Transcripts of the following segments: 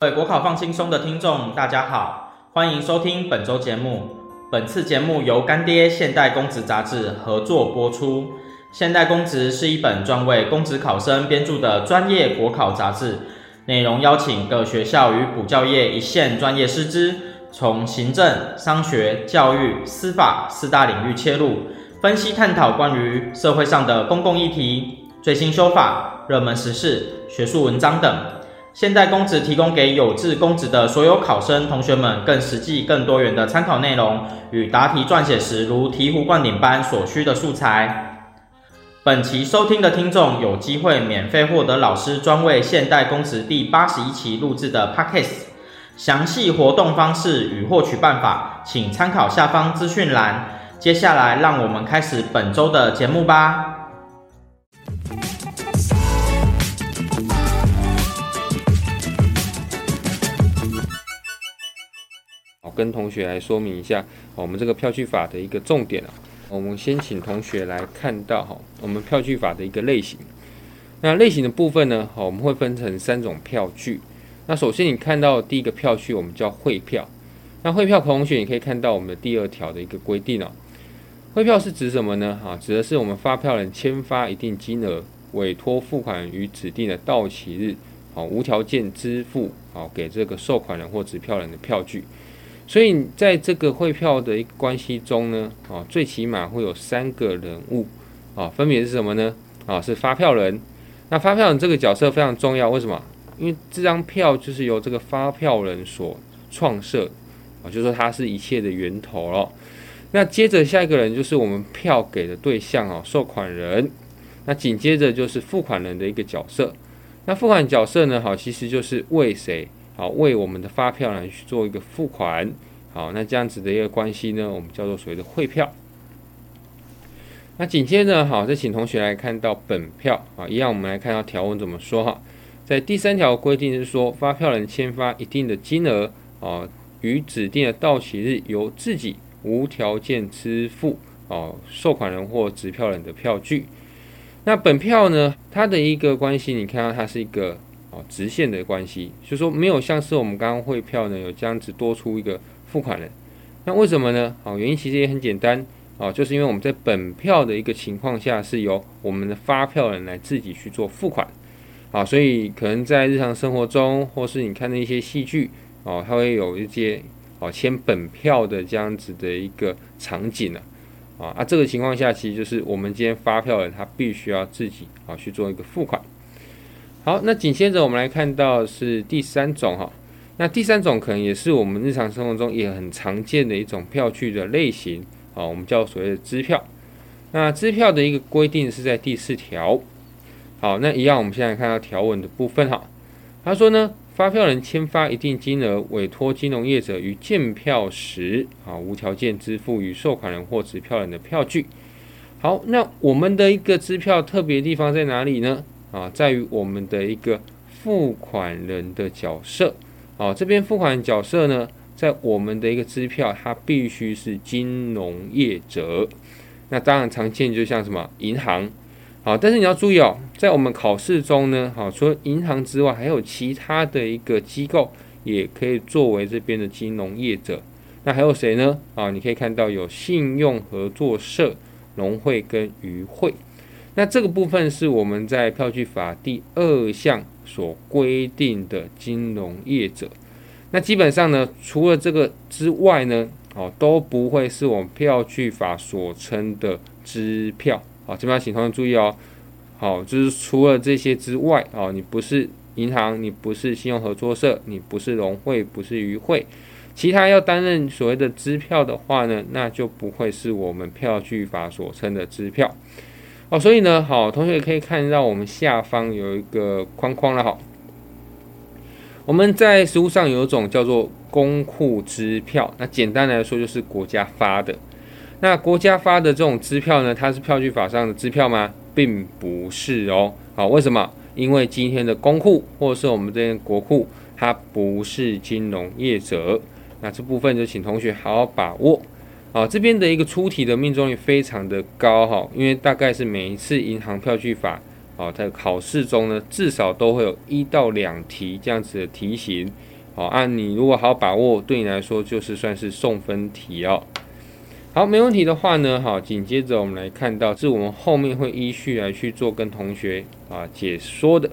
各位国考放轻松的听众，大家好，欢迎收听本周节目。本次节目由干爹现代公职杂志合作播出。现代公职是一本专为公职考生编著的专业国考杂志，内容邀请各学校与补教业一线专业师资，从行政、商学、教育、司法四大领域切入，分析探讨关于社会上的公共议题、最新修法、热门时事、学术文章等。现代公职提供给有志公职的所有考生同学们更实际、更多元的参考内容与答题撰写时如醍醐灌顶般所需的素材。本期收听的听众有机会免费获得老师专为现代公职第八十一期录制的 Podcast，详细活动方式与获取办法，请参考下方资讯栏。接下来，让我们开始本周的节目吧。跟同学来说明一下，我们这个票据法的一个重点啊。我们先请同学来看到哈，我们票据法的一个类型。那类型的部分呢，好，我们会分成三种票据。那首先你看到第一个票据，我们叫汇票。那汇票同学，你可以看到我们的第二条的一个规定啊。汇票是指什么呢？哈，指的是我们发票人签发一定金额，委托付款于指定的到期日，好，无条件支付，好，给这个收款人或持票人的票据。所以在这个汇票的一个关系中呢，啊，最起码会有三个人物，啊，分别是什么呢？啊，是发票人。那发票人这个角色非常重要，为什么？因为这张票就是由这个发票人所创设，啊，就说他是一切的源头了。那接着下一个人就是我们票给的对象啊，收款人。那紧接着就是付款人的一个角色。那付款角色呢，好，其实就是为谁？好，为我们的发票呢去做一个付款。好，那这样子的一个关系呢，我们叫做所谓的汇票。那紧接着，好，再请同学来看到本票啊，一样我们来看到条文怎么说哈。在第三条规定是说，发票人签发一定的金额啊，于指定的到期日由自己无条件支付啊，收款人或持票人的票据。那本票呢，它的一个关系，你看到它是一个。哦，直线的关系，就是说没有像是我们刚刚汇票呢，有这样子多出一个付款人，那为什么呢？哦，原因其实也很简单，哦，就是因为我们在本票的一个情况下是由我们的发票人来自己去做付款，啊，所以可能在日常生活中，或是你看的一些戏剧，哦，它会有一些哦签本票的这样子的一个场景呢，啊，啊，这个情况下其实就是我们今天发票人他必须要自己啊去做一个付款。好，那紧接着我们来看到是第三种哈，那第三种可能也是我们日常生活中也很常见的一种票据的类型啊，我们叫所谓的支票。那支票的一个规定是在第四条。好，那一样，我们现在看到条文的部分哈，他说呢，发票人签发一定金额，委托金融业者于见票时啊，无条件支付与受款人或持票人的票据。好，那我们的一个支票特别地方在哪里呢？啊，在于我们的一个付款人的角色。啊，这边付款角色呢，在我们的一个支票，它必须是金融业者。那当然常见就像什么银行。好，但是你要注意哦，在我们考试中呢，好，除了银行之外，还有其他的一个机构也可以作为这边的金融业者。那还有谁呢？啊，你可以看到有信用合作社、农会跟渔会。那这个部分是我们在票据法第二项所规定的金融业者。那基本上呢，除了这个之外呢，哦，都不会是我们票据法所称的支票。好，这边要请同学注意哦。好，就是除了这些之外，哦，你不是银行，你不是信用合作社，你不是融会，不是余会，其他要担任所谓的支票的话呢，那就不会是我们票据法所称的支票。哦，所以呢，好，同学可以看到我们下方有一个框框了，好，我们在实物上有一种叫做公库支票，那简单来说就是国家发的。那国家发的这种支票呢，它是票据法上的支票吗？并不是哦。好，为什么？因为今天的公库或者是我们这边国库，它不是金融业者。那这部分就请同学好好把握。啊，这边的一个出题的命中率非常的高哈，因为大概是每一次银行票据法啊，在考试中呢，至少都会有一到两题这样子的题型好，按你如果好把握，对你来说就是算是送分题哦。好，没问题的话呢，好，紧接着我们来看到，是我们后面会依序来去做跟同学啊解说的。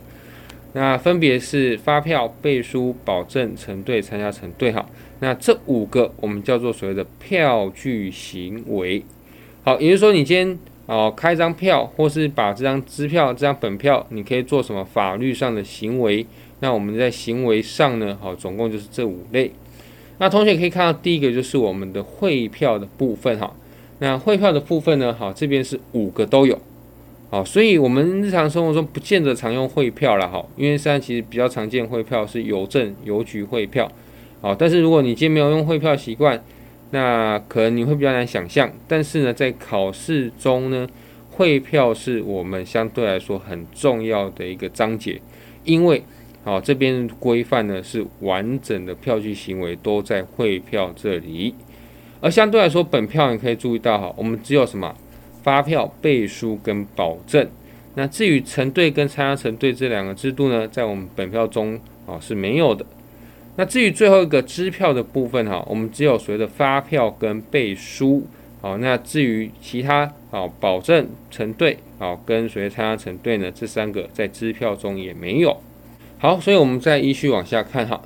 那分别是发票、背书、保证、承兑、参加承兑。哈，那这五个我们叫做所谓的票据行为。好，也就是说，你今天哦开张票，或是把这张支票、这张本票，你可以做什么法律上的行为？那我们在行为上呢，好，总共就是这五类。那同学可以看到，第一个就是我们的汇票的部分哈。那汇票的部分呢，好，这边是五个都有，好，所以我们日常生活中不见得常用汇票了哈，因为现在其实比较常见汇票是邮政邮局汇票，好，但是如果你今天没有用汇票习惯，那可能你会比较难想象。但是呢，在考试中呢，汇票是我们相对来说很重要的一个章节，因为好，这边规范呢是完整的票据行为都在汇票这里，而相对来说，本票你可以注意到哈，我们只有什么发票、背书跟保证。那至于承兑跟参加承兑这两个制度呢，在我们本票中啊是没有的。那至于最后一个支票的部分哈，我们只有所谓的发票跟背书。好，那至于其他啊保证、承兑啊跟所谓参加承兑呢，这三个在支票中也没有。好，所以我们再依序往下看哈。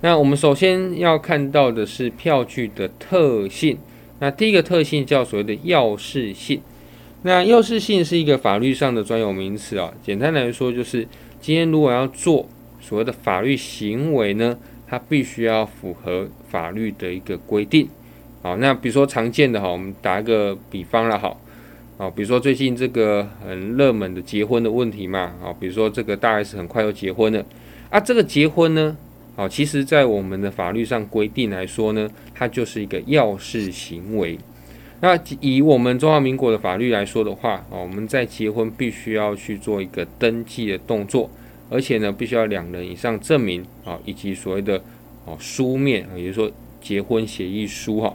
那我们首先要看到的是票据的特性。那第一个特性叫所谓的要事性。那要事性是一个法律上的专有名词啊。简单来说，就是今天如果要做所谓的法律行为呢，它必须要符合法律的一个规定。好，那比如说常见的哈，我们打一个比方了哈。啊，比如说最近这个很热门的结婚的问题嘛，啊，比如说这个大 S 很快要结婚了，啊，这个结婚呢，啊，其实在我们的法律上规定来说呢，它就是一个要事行为。那以我们中华民国的法律来说的话，啊，我们在结婚必须要去做一个登记的动作，而且呢，必须要两人以上证明，啊，以及所谓的啊书面，啊，也就是说结婚协议书，哈。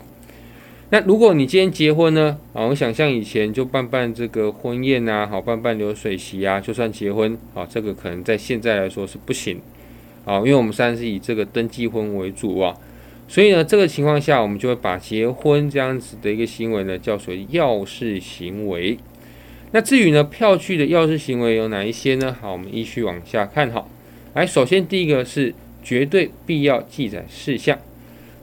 那如果你今天结婚呢？啊，我想象以前就办办这个婚宴啊，好办办流水席啊，就算结婚，啊，这个可能在现在来说是不行，啊，因为我们现在是以这个登记婚为主啊，所以呢，这个情况下我们就会把结婚这样子的一个行为呢，叫做要事行为。那至于呢，票据的要事行为有哪一些呢？好，我们依序往下看哈。来，首先第一个是绝对必要记载事项。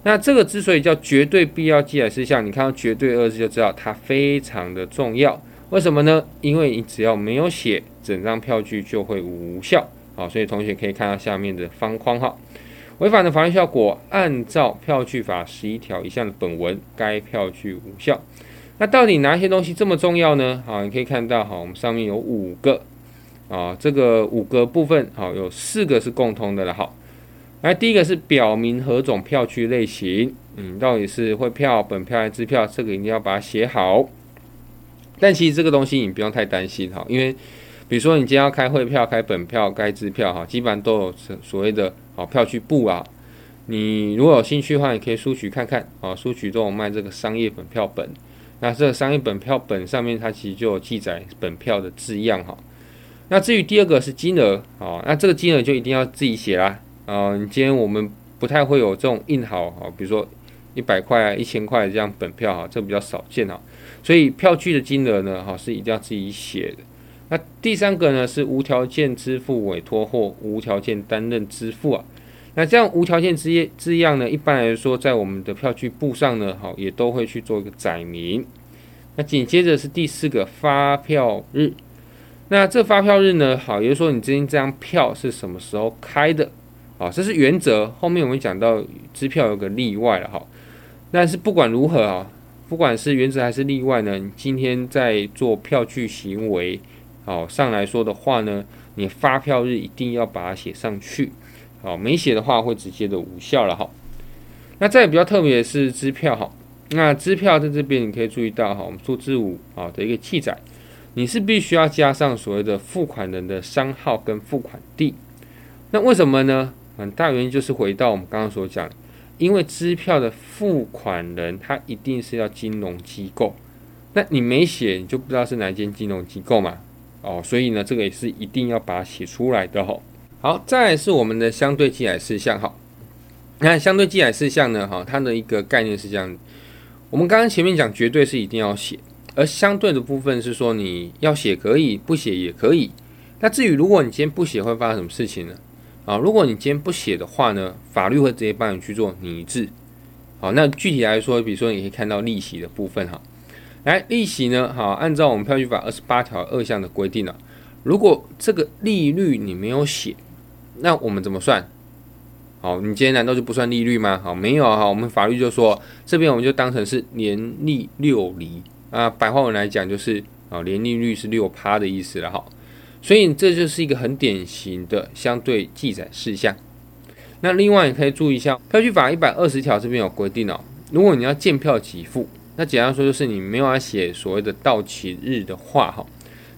那这个之所以叫绝对必要记载事项，你看到“绝对”二字就知道它非常的重要。为什么呢？因为你只要没有写，整张票据就会无效。好，所以同学可以看到下面的方框哈。违反的法律效果，按照票据法十一条以下的本文，该票据无效。那到底哪些东西这么重要呢？好，你可以看到哈，我们上面有五个啊，这个五个部分好，有四个是共通的了。好。来，第一个是表明何种票据类型，嗯，到底是汇票、本票还是支票，这个一定要把它写好。但其实这个东西你不用太担心哈，因为比如说你今天要开汇票、开本票、开支票哈，基本上都有所谓的哦票据簿啊。你如果有兴趣的话，你可以书局看看啊，书局都有卖这个商业本票本。那这个商业本票本上面它其实就有记载本票的字样哈。那至于第二个是金额啊，那这个金额就一定要自己写啦。啊，你今天我们不太会有这种印好啊，比如说一百块啊、一千块这样本票哈，这比较少见哈，所以票据的金额呢，哈是一定要自己写的。那第三个呢是无条件支付委托或无条件担任支付啊。那这样无条件之业字样呢，一般来说在我们的票据簿上呢，好也都会去做一个载明。那紧接着是第四个发票日，那这发票日呢，好，也就是说你今天这张票是什么时候开的？啊，这是原则。后面我们讲到支票有个例外了哈。但是不管如何啊，不管是原则还是例外呢，你今天在做票据行为，好上来说的话呢，你发票日一定要把它写上去。好，没写的话会直接的无效了哈。那再比较特别的是支票哈。那支票在这边你可以注意到哈，我们数字五啊的一个记载，你是必须要加上所谓的付款人的商号跟付款地。那为什么呢？很大原因就是回到我们刚刚所讲，因为支票的付款人他一定是要金融机构，那你没写，你就不知道是哪间金融机构嘛，哦，所以呢，这个也是一定要把它写出来的吼。好，再是我们的相对记载事项哈。那相对记载事项呢，哈，它的一个概念是这样，我们刚刚前面讲绝对是一定要写，而相对的部分是说你要写可以，不写也可以。那至于如果你今天不写会发生什么事情呢？啊，如果你今天不写的话呢，法律会直接帮你去做拟制。好，那具体来说，比如说你可以看到利息的部分哈，来利息呢，好，按照我们票据法二十八条二项的规定呢，如果这个利率你没有写，那我们怎么算？好，你今天难道就不算利率吗？好，没有哈，我们法律就说这边我们就当成是年利六厘啊，白话文来讲就是啊，年利率是六趴的意思了哈，所以这就是一个很典型的相对记载事项。那另外，你可以注意一下，票据法一百二十条这边有规定哦，如果你要见票给付，那简单说就是你没有要写所谓的到期日的话哈，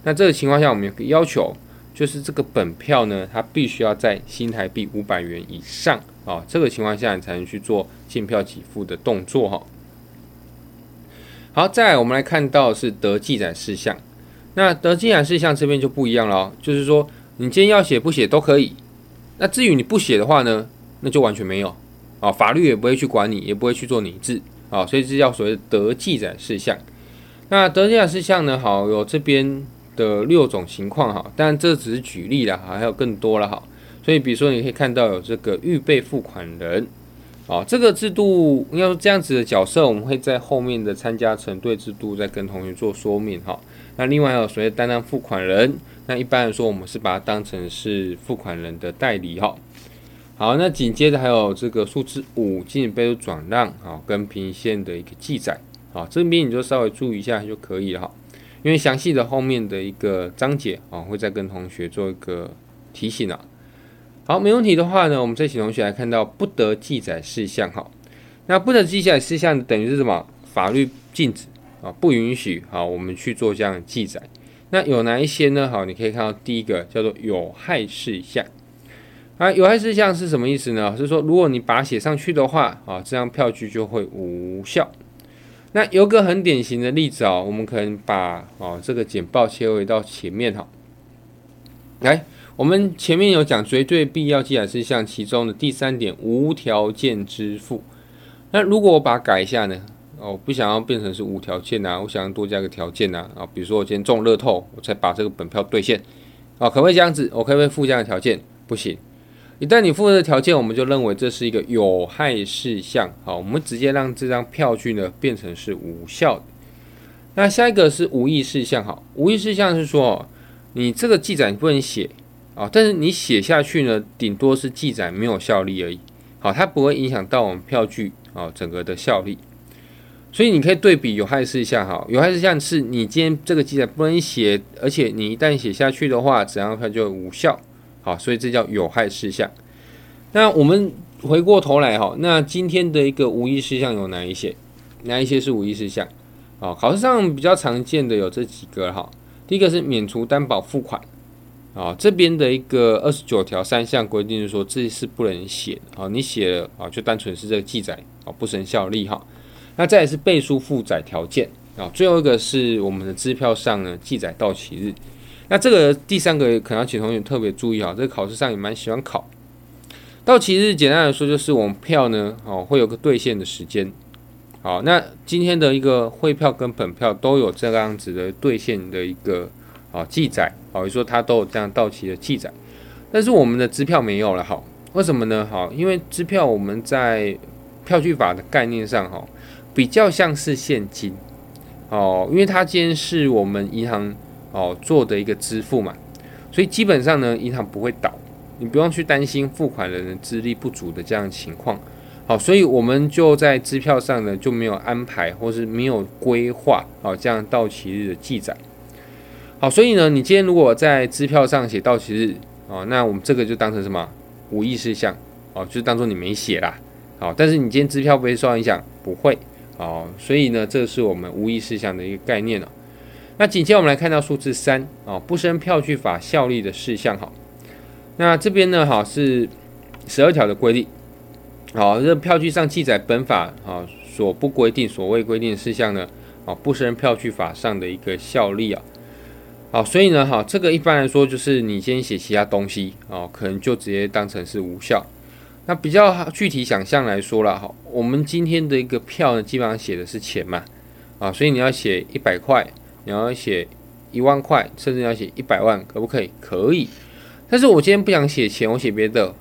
那这个情况下我们有个要求，就是这个本票呢，它必须要在新台币五百元以上啊，这个情况下你才能去做见票给付的动作哈。好，再来我们来看到是得记载事项，那得记载事项这边就不一样了，就是说你今天要写不写都可以，那至于你不写的话呢？那就完全没有啊，法律也不会去管你，也不会去做拟制啊，所以这叫所谓的得记载事项。那得记载事项呢，好，有这边的六种情况哈，但这只是举例了哈，还有更多了哈。所以比如说你可以看到有这个预备付款人啊，这个制度应该说这样子的角色，我们会在后面的参加承兑制度再跟同学做说明哈。那另外还有所谓担当付款人，那一般来说我们是把它当成是付款人的代理哈。好，那紧接着还有这个数字五，进行备注转让，好，跟评鉴的一个记载，好，这边你就稍微注意一下就可以了哈，因为详细的后面的一个章节啊，会再跟同学做一个提醒了。好，没问题的话呢，我们再请同学来看到不得记载事项，哈，那不得记载事项等于是什么？法律禁止啊，不允许，好，我们去做这样的记载。那有哪一些呢？好，你可以看到第一个叫做有害事项。啊，有害事项是什么意思呢？是说，如果你把它写上去的话，啊，这张票据就会无效。那有个很典型的例子啊，我们可能把啊这个简报切回到前面哈。来，我们前面有讲绝对必要记载事项，其中的第三点无条件支付。那如果我把它改一下呢？哦，不想要变成是无条件呐，我想要多加个条件呐。啊，比如说我今天中乐透，我才把这个本票兑现。啊，可不可以这样子？我可不可以附加个条件？不行。一旦你符合的条件，我们就认为这是一个有害事项。好，我们直接让这张票据呢变成是无效的。那下一个是无意事项。好，无意事项是说，你这个记载不能写啊，但是你写下去呢，顶多是记载没有效力而已。好，它不会影响到我们票据啊整个的效力。所以你可以对比有害事项。好，有害事项是你今天这个记载不能写，而且你一旦写下去的话，整张票就无效。好，所以这叫有害事项。那我们回过头来哈，那今天的一个无益事项有哪一些？哪一些是无益事项？啊，考试上比较常见的有这几个哈。第一个是免除担保付款，啊，这边的一个二十九条三项规定是说这是不能写啊，你写了啊，就单纯是这个记载啊，不生效力哈。那再是背书负载条件啊，最后一个是我们的支票上呢记载到期日。那这个第三个可能要请同学特别注意啊，这个考试上也蛮喜欢考。到期日简单来说就是我们票呢，哦会有个兑现的时间。好，那今天的一个汇票跟本票都有这个样子的兑现的一个啊记载，好，比如说它都有这样到期的记载，但是我们的支票没有了，好，为什么呢？好，因为支票我们在票据法的概念上，哈，比较像是现金，哦，因为它今天是我们银行。哦，做的一个支付嘛，所以基本上呢，银行不会倒，你不用去担心付款人的资历不足的这样情况。好，所以我们就在支票上呢就没有安排或是没有规划好这样到期日的记载。好，所以呢，你今天如果在支票上写到期日，哦，那我们这个就当成什么无意事项，哦，就当做你没写啦。好，但是你今天支票不会受到影响，不会。哦，所以呢，这是我们无意事项的一个概念了。那紧接着我们来看到数字三啊，不生票据法效力的事项哈。那这边呢哈是十二条的规定，好，这票据上记载本法啊所不规定、所未规定的事项呢，啊不生票据法上的一个效力啊。好，所以呢哈，这个一般来说就是你先写其他东西啊，可能就直接当成是无效。那比较具体想象来说了，哈，我们今天的一个票呢，基本上写的是钱嘛，啊，所以你要写一百块，你要写一万块，甚至要写一百万，可不可以？可以。但是我今天不想写钱，我写别的，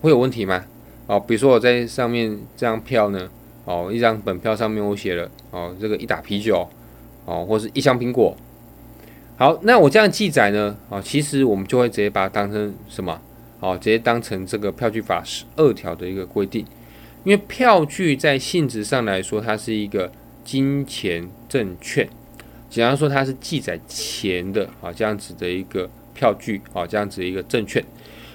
会有问题吗？哦，比如说我在上面这张票呢，哦，一张本票上面我写了，哦，这个一打啤酒，哦，或是一箱苹果。好，那我这样记载呢，啊，其实我们就会直接把它当成什么？哦，直接当成这个票据法十二条的一个规定，因为票据在性质上来说，它是一个金钱证券，简单说它是记载钱的啊，这样子的一个票据啊，这样子的一个证券。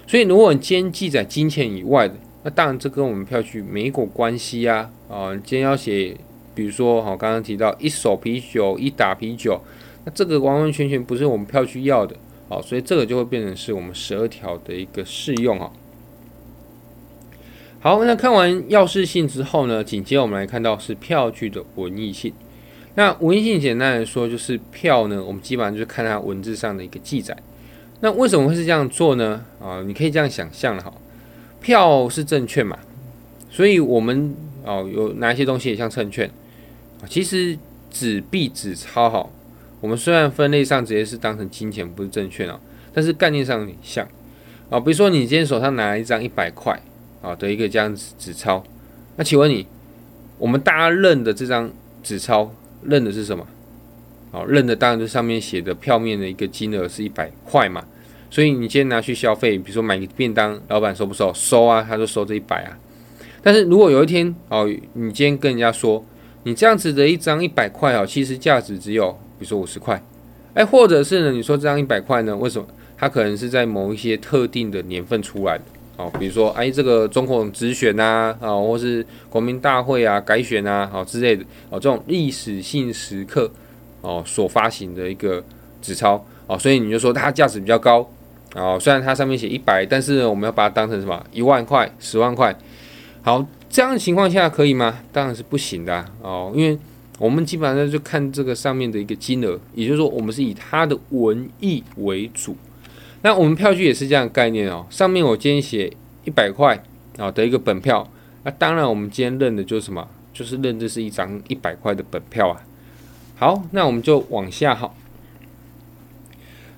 所以，如果你今天记载金钱以外的，那当然这跟我们票据没有关系啊。啊，你今天要写，比如说，好，刚刚提到一手啤酒，一打啤酒。那这个完完全全不是我们票据要的，啊，所以这个就会变成是我们十二条的一个适用啊。好，那看完要事性之后呢，紧接着我们来看到是票据的文义性。那文义性简单来说就是票呢，我们基本上就是看它文字上的一个记载。那为什么会是这样做呢？啊，你可以这样想象了哈，票是证券嘛，所以我们哦有哪些东西也像证券？其实纸币纸钞哈。我们虽然分类上直接是当成金钱，不是证券啊，但是概念上很像啊。比如说你今天手上拿一张一百块啊的一个这样子纸钞，那请问你，我们大家认的这张纸钞认的是什么？哦，认的当然就上面写的票面的一个金额是一百块嘛。所以你今天拿去消费，比如说买个便当，老板收不收？收啊，他就收这一百啊。但是如果有一天哦，你今天跟人家说，你这样子的一张一百块哦，其实价值只有。比如说五十块，哎，或者是呢？你说这张一百块呢？为什么它可能是在某一些特定的年份出来的？哦，比如说哎，这个总统直选呐，啊，或是国民大会啊改选啊，好之类的，哦，这种历史性时刻哦所发行的一个纸钞哦，所以你就说它价值比较高哦。虽然它上面写一百，但是呢，我们要把它当成什么？一万块、十万块。好，这样的情况下可以吗？当然是不行的哦，因为。我们基本上就看这个上面的一个金额，也就是说，我们是以它的文艺为主。那我们票据也是这样概念哦。上面我今天写一百块啊的一个本票，那当然我们今天认的就是什么？就是认这是一张一百块的本票啊。好，那我们就往下哈。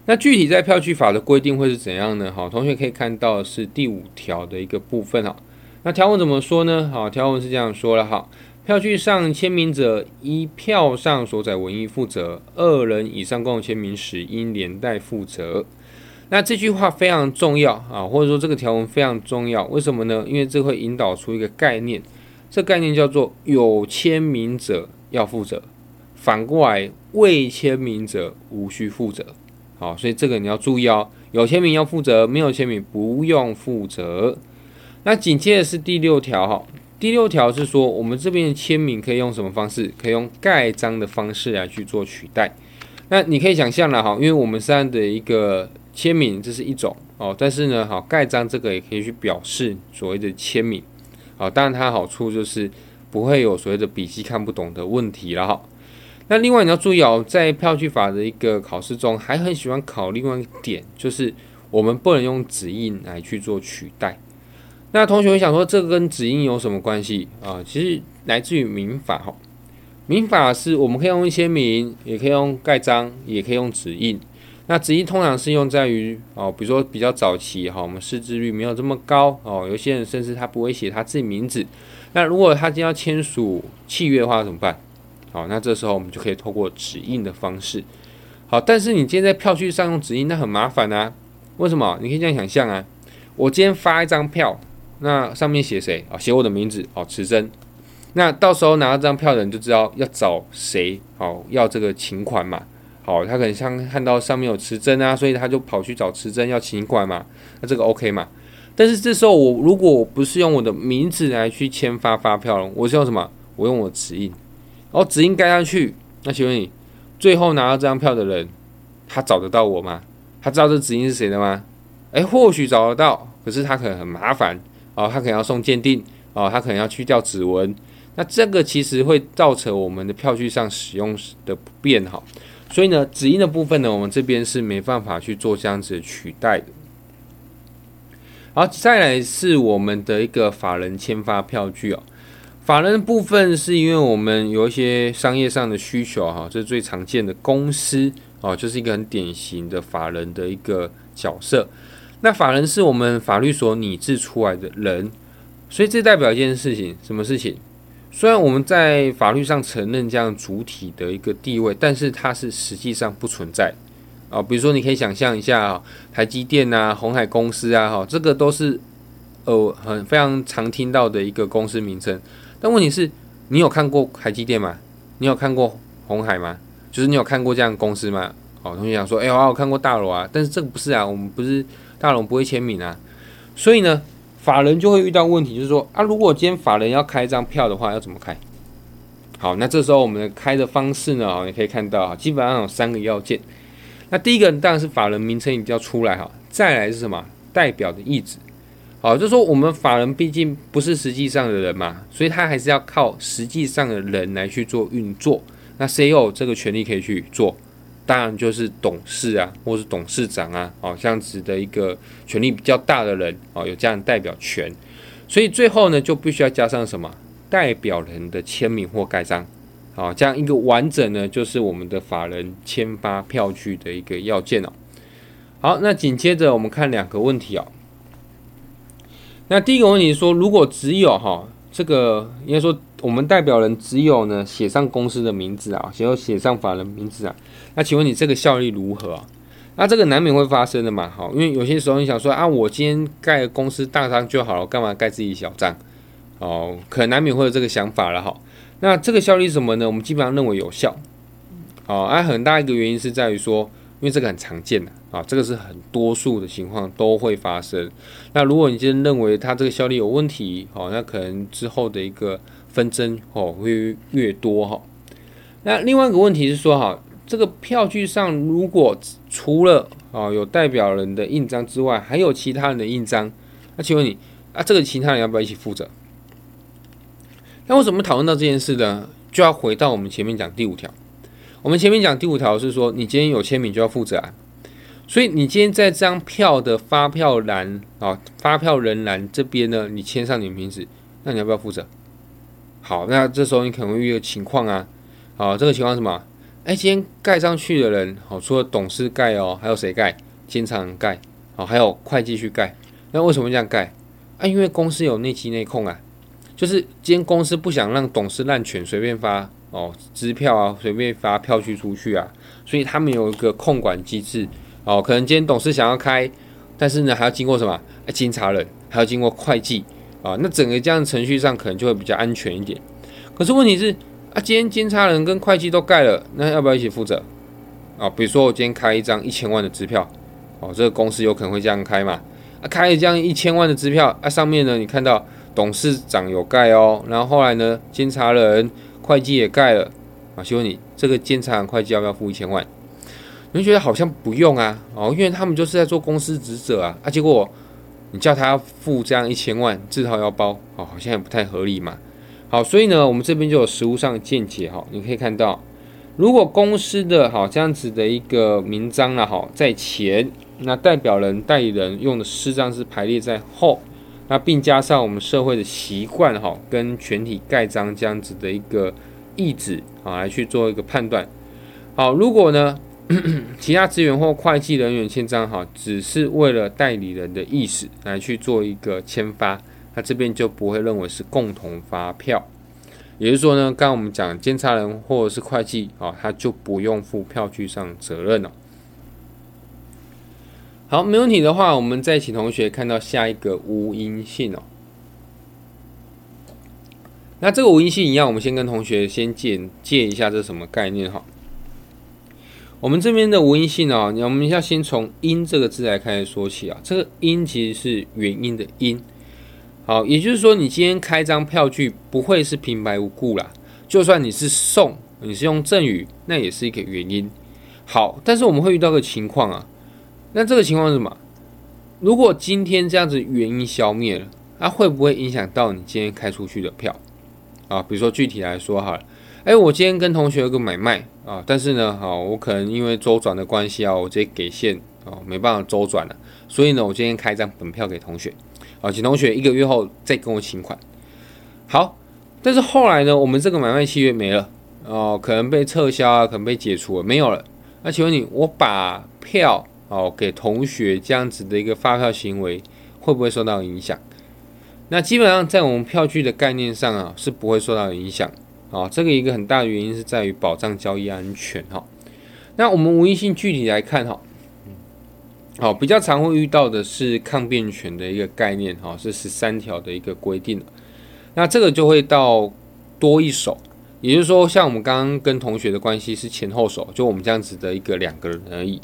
那具体在票据法的规定会是怎样呢？好，同学可以看到是第五条的一个部分哈。那条文怎么说呢？好，条文是这样说了哈。票据上签名者，依票上所载文义负责；二人以上共同签名时，应连带负责。那这句话非常重要啊，或者说这个条文非常重要，为什么呢？因为这会引导出一个概念，这概念叫做有签名者要负责，反过来未签名者无需负责。好，所以这个你要注意哦，有签名要负责，没有签名不用负责。那紧接着是第六条哈。第六条是说，我们这边的签名可以用什么方式？可以用盖章的方式来去做取代。那你可以想象了哈，因为我们这样的一个签名，这是一种哦。但是呢，好盖章这个也可以去表示所谓的签名。好，当然它好处就是不会有所谓的笔迹看不懂的问题了哈。那另外你要注意哦，在票据法的一个考试中，还很喜欢考另外一个点，就是我们不能用指印来去做取代。那同学会想说，这个跟指印有什么关系啊？其实来自于民法哈。民法是我们可以用签名，也可以用盖章，也可以用指印。那指印通常是用在于哦，比如说比较早期哈，我们识字率没有这么高哦，有些人甚至他不会写他自己名字。那如果他今天要签署契约的话怎么办？好，那这时候我们就可以透过指印的方式。好，但是你今天在票据上用指印，那很麻烦啊。为什么？你可以这样想象啊，我今天发一张票。那上面写谁啊？写我的名字哦，持真。那到时候拿到这张票的人就知道要找谁，好要这个请款嘛。好，他可能像看到上面有磁针啊，所以他就跑去找磁针要请款嘛。那这个 OK 嘛？但是这时候我如果我不是用我的名字来去签发发票了，我是用什么？我用我的指印，然后指印盖上去。那请问你，最后拿到这张票的人，他找得到我吗？他知道这指印是谁的吗？诶，或许找得到，可是他可能很麻烦。哦，他可能要送鉴定，哦，他可能要去掉指纹，那这个其实会造成我们的票据上使用的不便哈，所以呢，指印的部分呢，我们这边是没办法去做这样子取代的。好，再来是我们的一个法人签发票据哦。法人的部分是因为我们有一些商业上的需求哈，这是最常见的公司哦，就是一个很典型的法人的一个角色。那法人是我们法律所拟制出来的人，所以这代表一件事情，什么事情？虽然我们在法律上承认这样主体的一个地位，但是它是实际上不存在啊。比如说，你可以想象一下，台积电啊、鸿海公司啊，哈，这个都是呃很非常常听到的一个公司名称。但问题是，你有看过台积电吗？你有看过鸿海吗？就是你有看过这样的公司吗？哦，同学想说，哎，我有看过大楼啊，但是这个不是啊，我们不是大楼不会签名啊，所以呢。法人就会遇到问题，就是说啊，如果今天法人要开一张票的话，要怎么开？好，那这时候我们的开的方式呢，你可以看到啊，基本上有三个要件。那第一个当然是法人名称一定要出来哈，再来是什么？代表的意志。好，就说我们法人毕竟不是实际上的人嘛，所以他还是要靠实际上的人来去做运作。那谁有这个权利可以去做？当然就是董事啊，或是董事长啊，哦，这样子的一个权力比较大的人，哦，有这样代表权，所以最后呢，就必须要加上什么代表人的签名或盖章，好，这样一个完整呢，就是我们的法人签发票据的一个要件哦。好，那紧接着我们看两个问题哦。那第一个问题说，如果只有哈这个，应该说我们代表人只有呢写上公司的名字啊，写有写上法人名字啊。那请问你这个效力如何啊？那这个难免会发生的嘛，好，因为有些时候你想说啊，我今天盖公司大章就好了，干嘛盖自己小章？哦，可能难免会有这个想法了哈。那这个效力什么呢？我们基本上认为有效。哦，啊，很大一个原因是在于说，因为这个很常见的啊，这个是很多数的情况都会发生。那如果你今天认为它这个效力有问题，哦，那可能之后的一个纷争哦会越多哈。那另外一个问题是说哈。这个票据上，如果除了啊有代表人的印章之外，还有其他人的印章，那请问你啊，这个其他人要不要一起负责？那为什么讨论到这件事呢？就要回到我们前面讲第五条。我们前面讲第五条是说，你今天有签名就要负责啊。所以你今天在这张票的发票栏啊，发票人栏这边呢，你签上你的名字，那你要不要负责？好，那这时候你可能会遇到情况啊。好，这个情况什么？哎，今天盖上去的人，好，除了董事盖哦，还有谁盖？监察人盖，好，还有会计去盖。那为什么这样盖？啊，因为公司有内稽内控啊，就是今天公司不想让董事滥权，随便发哦支票啊，随便发票据出去啊，所以他们有一个控管机制哦。可能今天董事想要开，但是呢还要经过什么？哎，监察人还要经过会计啊，那整个这样程序上可能就会比较安全一点。可是问题是。啊，今天监察人跟会计都盖了，那要不要一起负责？啊，比如说我今天开一张一千万的支票，哦，这个公司有可能会这样开嘛？啊，开了这样一千万的支票，啊，上面呢，你看到董事长有盖哦，然后后来呢，监察人、会计也盖了，啊，请问你这个监察、会计要不要付一千万？你觉得好像不用啊，哦，因为他们就是在做公司职责啊，啊，结果你叫他付这样一千万自掏腰包，哦，好像也不太合理嘛。好，所以呢，我们这边就有实务上的见解哈。你可以看到，如果公司的好这样子的一个名章啊，好在前，那代表人、代理人用的私章是排列在后，那并加上我们社会的习惯哈，跟全体盖章这样子的一个意志啊，来去做一个判断。好，如果呢，其他职员或会计人员签章哈，只是为了代理人的意思来去做一个签发。那这边就不会认为是共同发票，也就是说呢，刚刚我们讲监察人或者是会计啊，他就不用负票据上责任了。好，没问题的话，我们再请同学看到下一个无因信哦。那这个无因信一样，我们先跟同学先借借一下这是什么概念哈。我们这边的无因信哦，我们要先从因这个字来开始说起啊。这个因其实是原因的因。好，也就是说，你今天开张票据不会是平白无故啦。就算你是送，你是用赠与，那也是一个原因。好，但是我们会遇到个情况啊，那这个情况是什么？如果今天这样子原因消灭了，那会不会影响到你今天开出去的票啊？比如说具体来说哈，哎，我今天跟同学有个买卖啊，但是呢，好，我可能因为周转的关系啊，我直接给现啊，没办法周转了。所以呢，我今天开一张本票给同学，啊，请同学一个月后再跟我请款。好，但是后来呢，我们这个买卖契约没了，哦，可能被撤销啊，可能被解除了，没有了。那请问你，我把票哦给同学这样子的一个发票行为，会不会受到影响？那基本上在我们票据的概念上啊，是不会受到影响。啊，这个一个很大的原因是在于保障交易安全哈。那我们无异性具体来看哈，好，比较常会遇到的是抗辩权的一个概念哈，是十三条的一个规定。那这个就会到多一手，也就是说，像我们刚刚跟同学的关系是前后手，就我们这样子的一个两个人而已。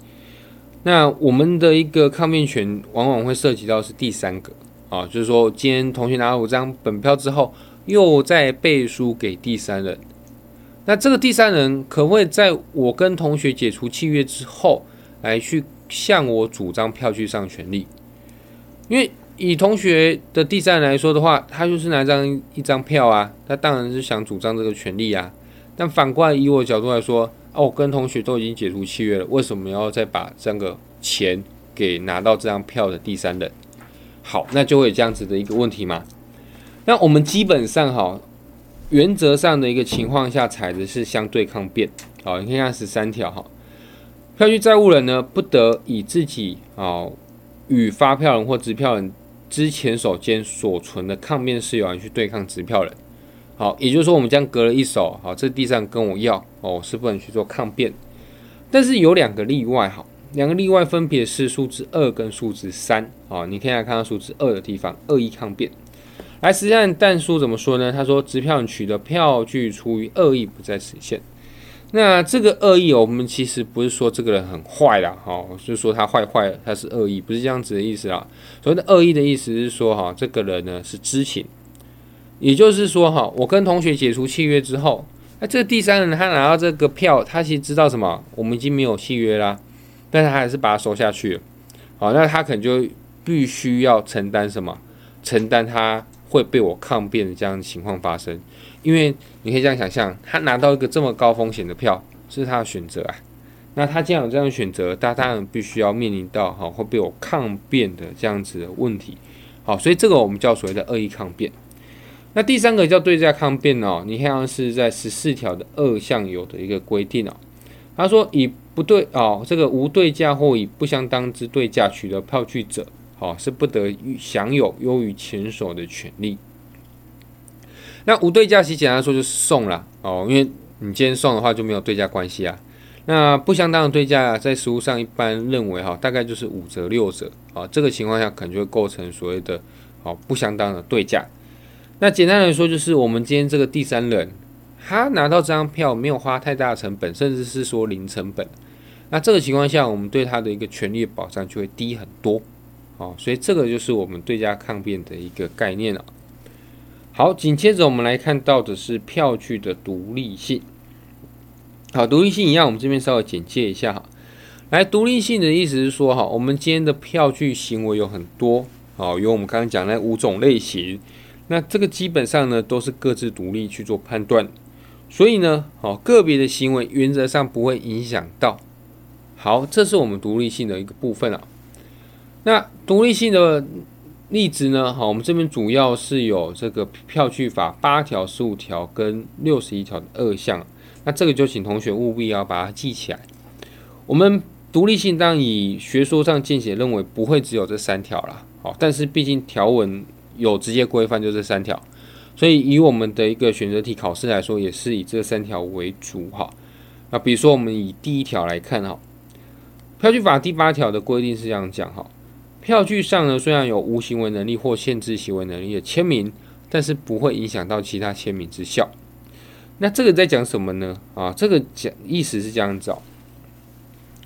那我们的一个抗辩权往往会涉及到是第三个啊，就是说，今天同学拿了五张本票之后。又再背书给第三人，那这个第三人可不可以在我跟同学解除契约之后，来去向我主张票据上权利？因为以同学的第三人来说的话，他就是拿张一张票啊，他当然是想主张这个权利啊。但反过来以我角度来说，哦，跟同学都已经解除契约了，为什么要再把这个钱给拿到这张票的第三人？好，那就会有这样子的一个问题嘛。那我们基本上哈，原则上的一个情况下采的是相对抗辩，好，你看下十三条哈，票据债务人呢不得以自己啊与发票人或支票人之前手间所存的抗辩事由来去对抗支票人，好，也就是说我们将隔了一手，好，这地上跟我要哦，是不能去做抗辩，但是有两个例外哈，两个例外分别是数字二跟数字三，啊，你可以来看到数字二的地方，恶意抗辩。来，实际上但书怎么说呢？他说，支票取得票据出于恶意，不在实现。那这个恶意，我们其实不是说这个人很坏啦，哈，就是说他坏坏，他是恶意，不是这样子的意思啦。所谓的恶意的意思是说，哈，这个人呢是知情，也就是说，哈，我跟同学解除契约之后，那这第三人他拿到这个票，他其实知道什么？我们已经没有契约啦，但是他还是把它收下去。好，那他可能就必须要承担什么？承担他。会被我抗辩的这样的情况发生，因为你可以这样想象，他拿到一个这么高风险的票，是他的选择啊。那他既然有这样的选择，他当然必须要面临到哈会被我抗辩的这样子的问题。好，所以这个我们叫所谓的恶意抗辩。那第三个叫对价抗辩哦，你看是在十四条的二项有的一个规定哦。他说以不对哦，这个无对价或以不相当之对价取得票据者。好，是不得享有优于前手的权利。那无对价其简单说就是送了哦，因为你今天送的话就没有对价关系啊。那不相当的对价，在实务上一般认为哈，大概就是五折六折啊。这个情况下可能就会构成所谓的哦不相当的对价。那简单来说，就是我们今天这个第三人，他拿到这张票没有花太大成本，甚至是说零成本。那这个情况下，我们对他的一个权利保障就会低很多。好，所以这个就是我们对价抗辩的一个概念了。好，紧接着我们来看到的是票据的独立性。好，独立性一样，我们这边稍微简介一下哈。来，独立性的意思是说，哈，我们今天的票据行为有很多，好，有我们刚刚讲那五种类型，那这个基本上呢都是各自独立去做判断，所以呢，好，个别的行为原则上不会影响到。好，这是我们独立性的一个部分啊。那独立性的例子呢？好，我们这边主要是有这个票据法八条、十五条跟六十一条的二项。那这个就请同学务必要把它记起来。我们独立性当以学说上见解认为不会只有这三条啦。好，但是毕竟条文有直接规范就这三条，所以以我们的一个选择题考试来说，也是以这三条为主哈。那比如说我们以第一条来看哈，票据法第八条的规定是这样讲哈。票据上呢，虽然有无行为能力或限制行为能力的签名，但是不会影响到其他签名之效。那这个在讲什么呢？啊，这个讲意思是这样子哦。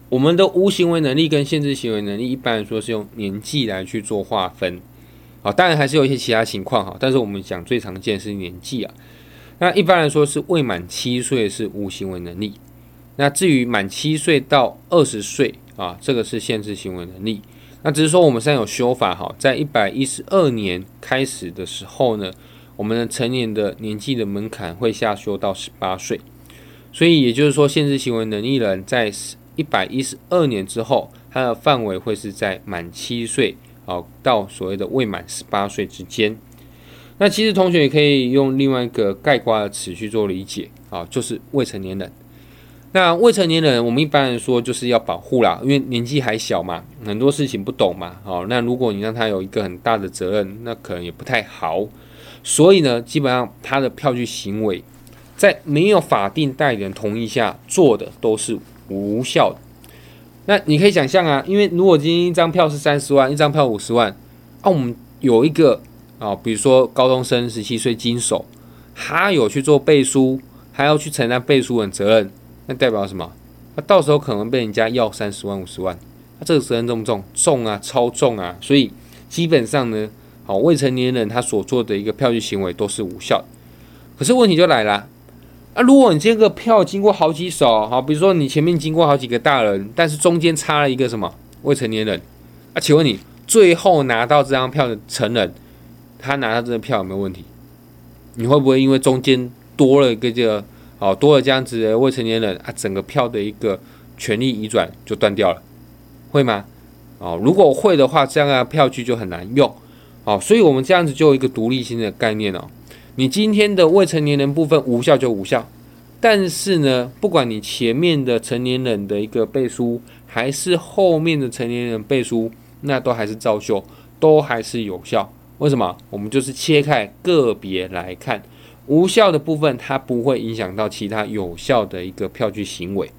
我们的无行为能力跟限制行为能力，一般来说是用年纪来去做划分。啊，当然还是有一些其他情况哈，但是我们讲最常见是年纪啊。那一般来说是未满七岁是无行为能力。那至于满七岁到二十岁啊，这个是限制行为能力。那只是说我们现在有修法哈，在一百一十二年开始的时候呢，我们的成年的年纪的门槛会下修到十八岁，所以也就是说，限制行为能力人在一百一十二年之后，它的范围会是在满七岁哦到所谓的未满十八岁之间。那其实同学也可以用另外一个概括的词去做理解啊，就是未成年人。那未成年人，我们一般来说就是要保护啦，因为年纪还小嘛，很多事情不懂嘛。好，那如果你让他有一个很大的责任，那可能也不太好。所以呢，基本上他的票据行为，在没有法定代理人同意下做的都是无效的。那你可以想象啊，因为如果今天一张票是三十万，一张票五十万，啊，我们有一个啊，比如说高中生十七岁经手，他有去做背书，还要去承担背书的责任。那代表什么？那到时候可能被人家要三十万、五十万，那这个责任重不重？重啊，超重啊！所以基本上呢，好，未成年人他所做的一个票据行为都是无效。可是问题就来了，啊，如果你这个票经过好几手，好，比如说你前面经过好几个大人，但是中间插了一个什么未成年人，啊，请问你最后拿到这张票的成人，他拿到这张票有没有问题？你会不会因为中间多了一个这个？哦，多了这样子的未成年人啊，整个票的一个权利移转就断掉了，会吗？哦，如果会的话，这样的票据就很难用。哦，所以我们这样子就有一个独立性的概念哦。你今天的未成年人部分无效就无效，但是呢，不管你前面的成年人的一个背书，还是后面的成年人背书，那都还是照旧，都还是有效。为什么？我们就是切开个别来看。无效的部分，它不会影响到其他有效的一个票据行为。